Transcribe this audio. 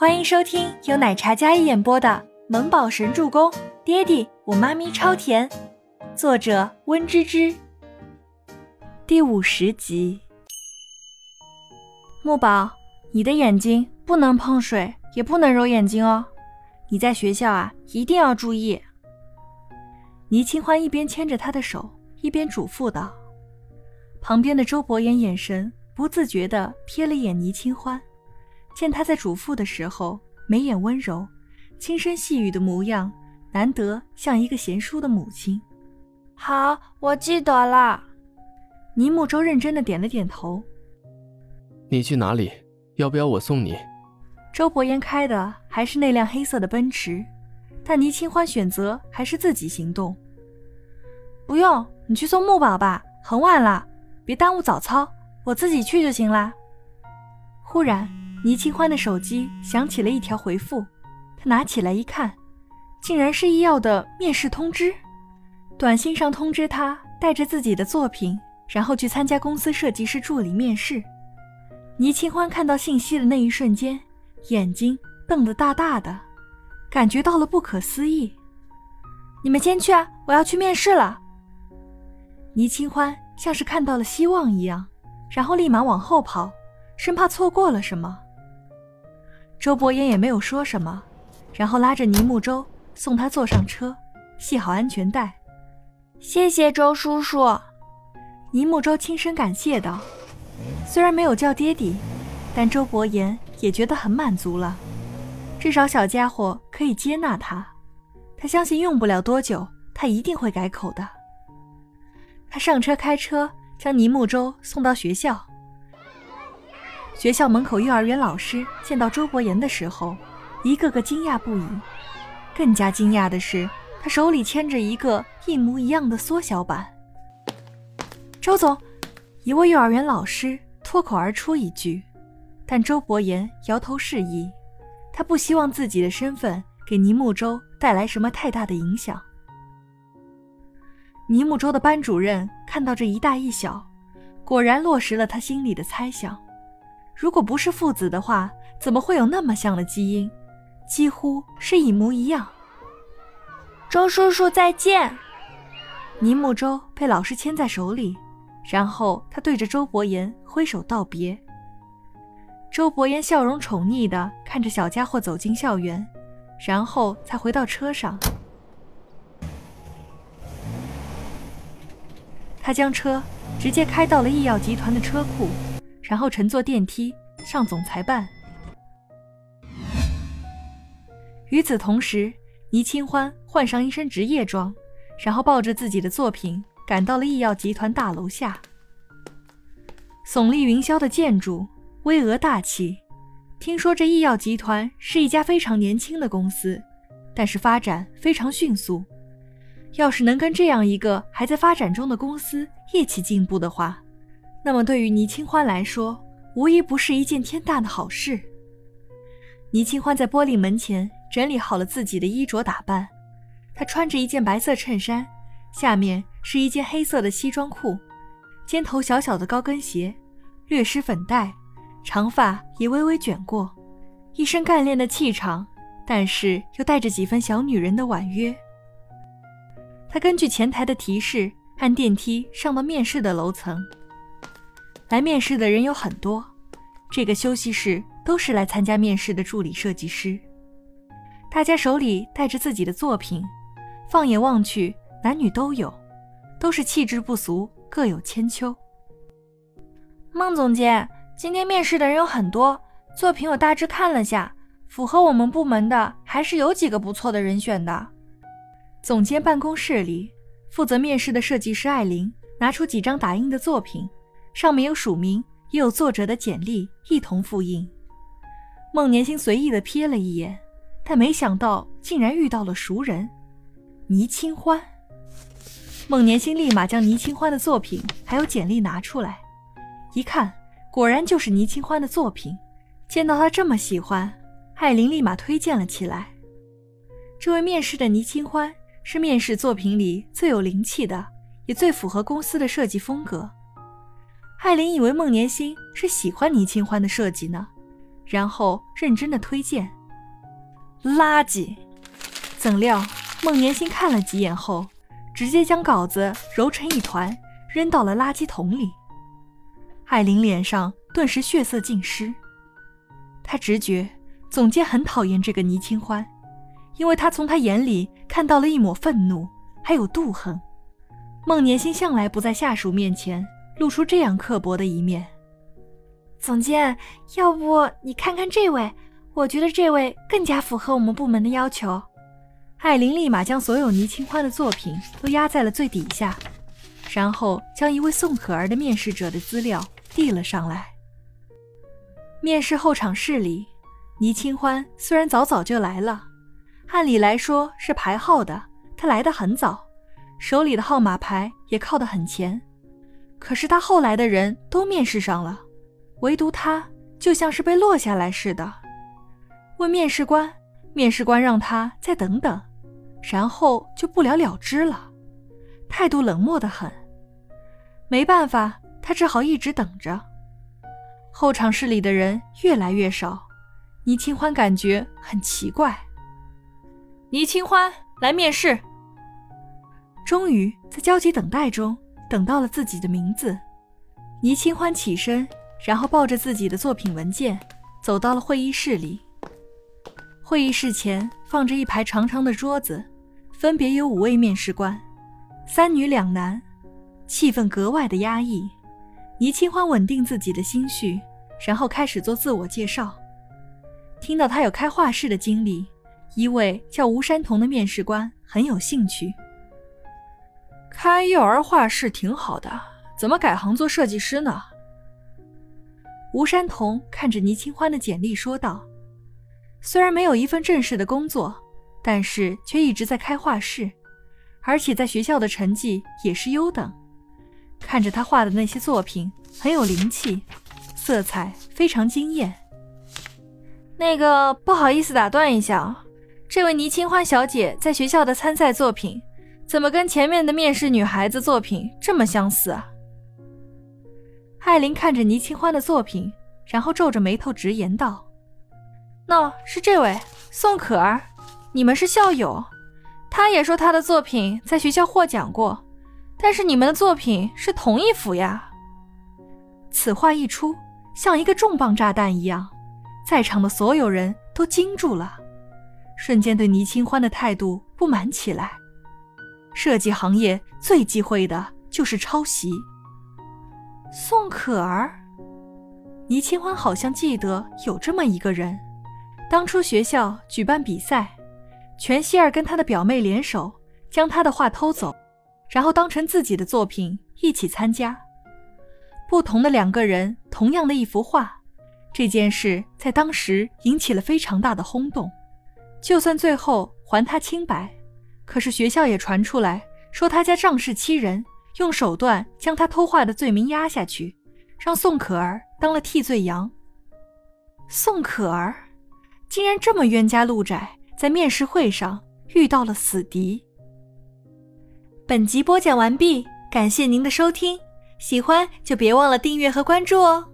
欢迎收听由奶茶嘉一演播的《萌宝神助攻》，爹地我妈咪超甜，作者温芝芝。第五十集。木宝，你的眼睛不能碰水，也不能揉眼睛哦。你在学校啊，一定要注意。倪清欢一边牵着他的手，一边嘱咐道。旁边的周伯言眼神不自觉地瞥了眼倪清欢。见他在嘱咐的时候，眉眼温柔，轻声细语的模样，难得像一个贤淑的母亲。好，我记得了。倪木舟认真的点了点头。你去哪里？要不要我送你？周伯言开的还是那辆黑色的奔驰，但倪清欢选择还是自己行动。不用，你去送木宝吧，很晚了，别耽误早操，我自己去就行啦。忽然。倪清欢的手机响起了一条回复，他拿起来一看，竟然是医药的面试通知。短信上通知他带着自己的作品，然后去参加公司设计师助理面试。倪清欢看到信息的那一瞬间，眼睛瞪得大大的，感觉到了不可思议。你们先去啊，我要去面试了。倪清欢像是看到了希望一样，然后立马往后跑，生怕错过了什么。周伯言也没有说什么，然后拉着倪木舟送他坐上车，系好安全带。谢谢周叔叔，倪木舟轻声感谢道。虽然没有叫爹地，但周伯言也觉得很满足了，至少小家伙可以接纳他。他相信用不了多久，他一定会改口的。他上车开车将倪木舟送到学校。学校门口，幼儿园老师见到周伯言的时候，一个个惊讶不已。更加惊讶的是，他手里牵着一个一模一样的缩小版。周总，一位幼儿园老师脱口而出一句，但周伯言摇头示意，他不希望自己的身份给倪木舟带来什么太大的影响。倪木舟的班主任看到这一大一小，果然落实了他心里的猜想。如果不是父子的话，怎么会有那么像的基因？几乎是一模一样。周叔叔再见。尼木舟被老师牵在手里，然后他对着周伯言挥手道别。周伯言笑容宠溺地看着小家伙走进校园，然后才回到车上。他将车直接开到了医药集团的车库。然后乘坐电梯上总裁办。与此同时，倪清欢换上一身职业装，然后抱着自己的作品赶到了医药集团大楼下。耸立云霄的建筑，巍峨大气。听说这医药集团是一家非常年轻的公司，但是发展非常迅速。要是能跟这样一个还在发展中的公司一起进步的话，那么，对于倪清欢来说，无疑不是一件天大的好事。倪清欢在玻璃门前整理好了自己的衣着打扮，她穿着一件白色衬衫，下面是一件黑色的西装裤，尖头小小的高跟鞋，略施粉黛，长发也微微卷过，一身干练的气场，但是又带着几分小女人的婉约。她根据前台的提示，按电梯上到面试的楼层。来面试的人有很多，这个休息室都是来参加面试的助理设计师。大家手里带着自己的作品，放眼望去，男女都有，都是气质不俗，各有千秋。孟总监，今天面试的人有很多，作品我大致看了下，符合我们部门的还是有几个不错的人选的。总监办公室里，负责面试的设计师艾琳拿出几张打印的作品。上面有署名，也有作者的简历，一同复印。孟年星随意的瞥了一眼，但没想到竟然遇到了熟人倪清欢。孟年星立马将倪清欢的作品还有简历拿出来，一看，果然就是倪清欢的作品。见到他这么喜欢，艾琳立马推荐了起来。这位面试的倪清欢是面试作品里最有灵气的，也最符合公司的设计风格。艾琳以为孟年心是喜欢倪清欢的设计呢，然后认真的推荐。垃圾！怎料孟年心看了几眼后，直接将稿子揉成一团，扔到了垃圾桶里。艾琳脸上顿时血色尽失，她直觉总监很讨厌这个倪清欢，因为他从他眼里看到了一抹愤怒，还有妒恨。孟年心向来不在下属面前露出这样刻薄的一面。总监，要不你看看这位？我觉得这位更加符合我们部门的要求。艾琳立马将所有倪清欢的作品都压在了最底下，然后将一位宋可儿的面试者的资料递了上来。面试候场室里，倪清欢虽然早早就来了，按理来说是排号的，他来得很早，手里的号码牌也靠得很前。可是他后来的人都面试上了。唯独他就像是被落下来似的，问面试官，面试官让他再等等，然后就不了了之了，态度冷漠的很。没办法，他只好一直等着。候场室里的人越来越少，倪清欢感觉很奇怪。倪清欢来面试。终于在焦急等待中等到了自己的名字，倪清欢起身。然后抱着自己的作品文件，走到了会议室里。会议室前放着一排长长的桌子，分别有五位面试官，三女两男，气氛格外的压抑。倪清欢稳定自己的心绪，然后开始做自我介绍。听到他有开画室的经历，一位叫吴山童的面试官很有兴趣。开幼儿画室挺好的，怎么改行做设计师呢？吴山童看着倪清欢的简历说道：“虽然没有一份正式的工作，但是却一直在开画室，而且在学校的成绩也是优等。看着他画的那些作品，很有灵气，色彩非常惊艳。”那个不好意思打断一下，这位倪清欢小姐在学校的参赛作品，怎么跟前面的面试女孩子作品这么相似啊？艾琳看着倪清欢的作品，然后皱着眉头直言道：“那是这位宋可儿，你们是校友。她也说她的作品在学校获奖过，但是你们的作品是同一幅呀。”此话一出，像一个重磅炸弹一样，在场的所有人都惊住了，瞬间对倪清欢的态度不满起来。设计行业最忌讳的就是抄袭。宋可儿，倪清欢好像记得有这么一个人。当初学校举办比赛，全希儿跟她的表妹联手，将他的画偷走，然后当成自己的作品一起参加。不同的两个人，同样的一幅画，这件事在当时引起了非常大的轰动。就算最后还他清白，可是学校也传出来说他家仗势欺人。用手段将他偷画的罪名压下去，让宋可儿当了替罪羊。宋可儿竟然这么冤家路窄，在面试会上遇到了死敌。本集播讲完毕，感谢您的收听，喜欢就别忘了订阅和关注哦。